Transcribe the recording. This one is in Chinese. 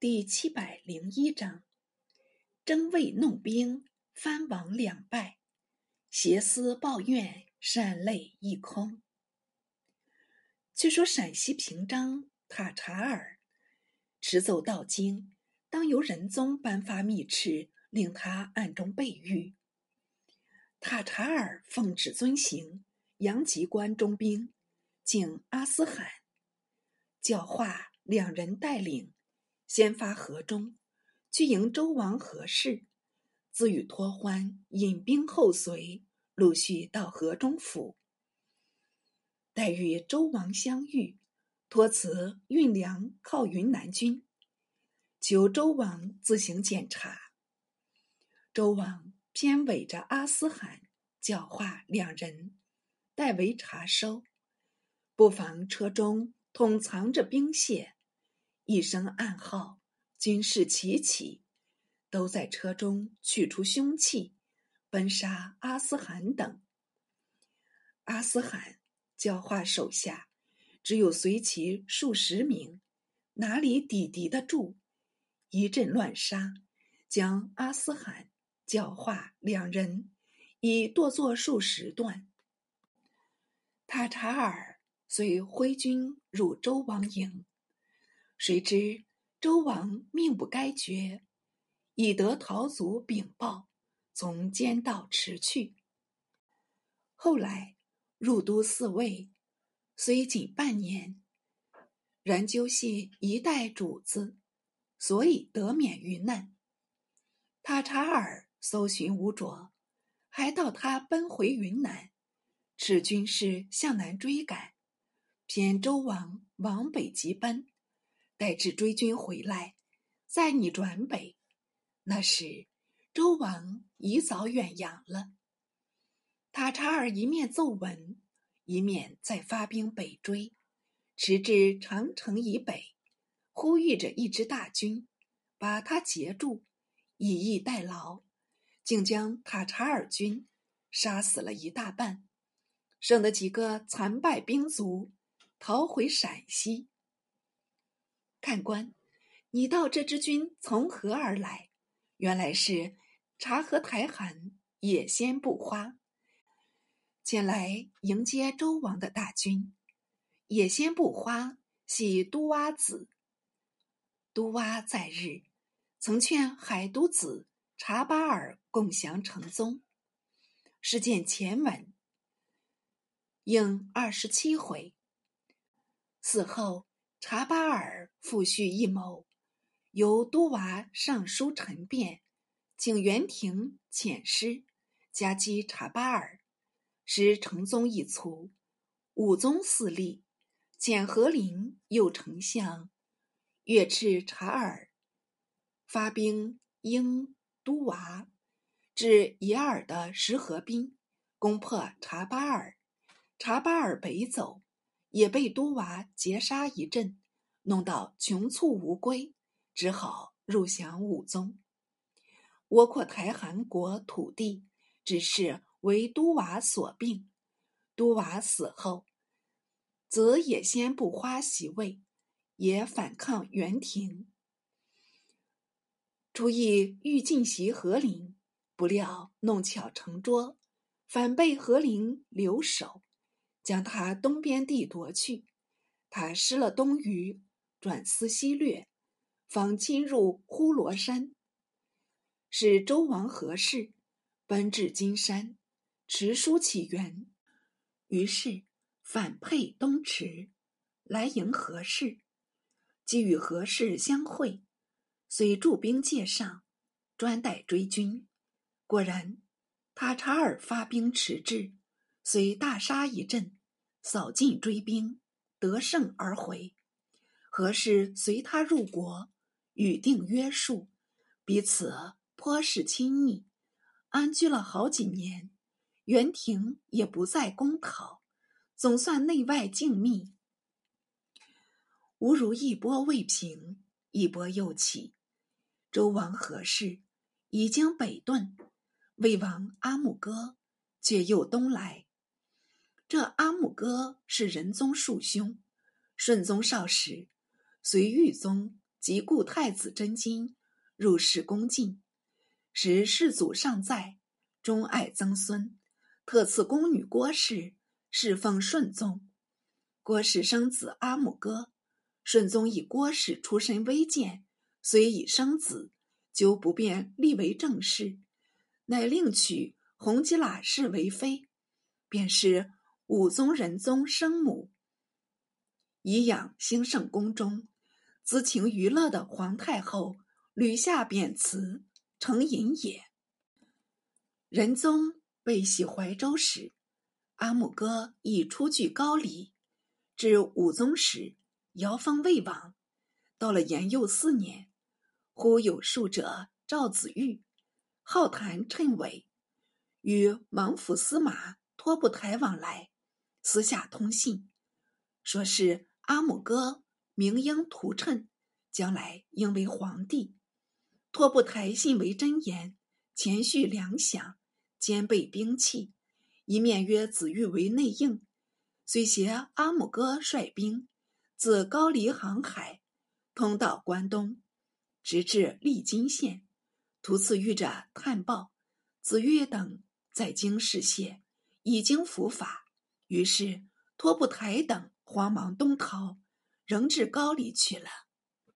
第七百零一章：征魏弄兵，藩王两败，挟私抱怨，善泪一空。据说陕西平章塔察尔持奏到京，当由仁宗颁发密敕，令他暗中备御。塔察尔奉旨遵行，杨吉关中兵，经阿斯罕，教化两人带领。先发河中，去迎周王何氏，自与托欢引兵后随，陆续到河中府。待与周王相遇，托辞运粮靠云南军，求周王自行检查。周王偏委着阿斯罕教化两人，代为查收。不妨车中统藏着兵械。一声暗号，军士齐起，都在车中取出凶器，奔杀阿斯罕等。阿斯罕教化手下，只有随其数十名，哪里抵敌得住？一阵乱杀，将阿斯罕教化两人已剁作数十段。塔察尔遂挥军入周王营。谁知周王命不该绝，以得逃卒禀报，从监道驰去。后来入都四位，虽仅半年，然究系一代主子，所以得免于难。塔察尔搜寻无着，还道他奔回云南，使军士向南追赶，偏周王往北急奔。待至追军回来，再你转北，那时周王已早远扬了。塔察尔一面奏闻，一面再发兵北追，直至长城以北，呼吁着一支大军，把他截住，以逸待劳，竟将塔察尔军杀死了一大半，剩的几个残败兵卒逃回陕西。看官，你道这支军从何而来？原来是察合台汗野先不花前来迎接周王的大军。野先不花系都洼子，都洼在日曾劝海都子察巴尔共降成宗。事件前文应二十七回，死后。查巴尔复续一谋，由都娃上书陈辩，请元廷遣师夹击查巴尔，使成宗一卒，武宗四立，遣和林右丞相越斥察尔发兵应都娃，至野尔的石河滨，攻破查巴尔，查巴尔北走。也被都娃劫杀一阵，弄到穷卒无归，只好入降武宗。窝阔台汗国土地，只是为都娃所并。都娃死后，则也先不花袭位，也反抗元廷。朱意欲进袭和林，不料弄巧成拙，反被和林留守。将他东边地夺去，他失了东隅，转思西略，方侵入呼罗山，使周王何氏奔至金山，持书起源，于是反沛东池，来迎何氏，即与何氏相会，遂驻兵界上，专待追军。果然，塔察尔发兵迟滞，遂大杀一阵。扫尽追兵，得胜而回。何氏随他入国，与定约束，彼此颇是亲昵，安居了好几年。元廷也不再攻讨，总算内外静谧。吾如一波未平，一波又起。周王何氏已经北遁，魏王阿木哥却又东来。这阿木哥是仁宗庶兄，顺宗少时，随豫宗即故太子真金入室恭敬，时世祖尚在，钟爱曾孙，特赐宫女郭氏，侍奉顺宗。郭氏生子阿姆哥，顺宗以郭氏出身微贱，虽已生子，就不便立为正室，乃另娶弘吉喇氏为妃，便是武宗仁宗生母，以养兴圣宫中。资情娱乐的皇太后，屡下贬词，成淫也。仁宗被徙怀州时，阿姆哥已出据高丽。至武宗时，遥封魏王。到了延佑四年，忽有术者赵子玉，好谈谶纬，与芒府司马托布台往来，私下通信，说是阿姆哥。明应图谶，将来应为皇帝。托布台信为真言，前叙粮饷，兼备兵器。一面约子玉为内应，遂携阿姆哥率兵自高丽航海，通到关东，直至利津县。途次遇着探报，子玉等在京试谢，已经伏法。于是托布台等慌忙东逃。仍至高丽去了。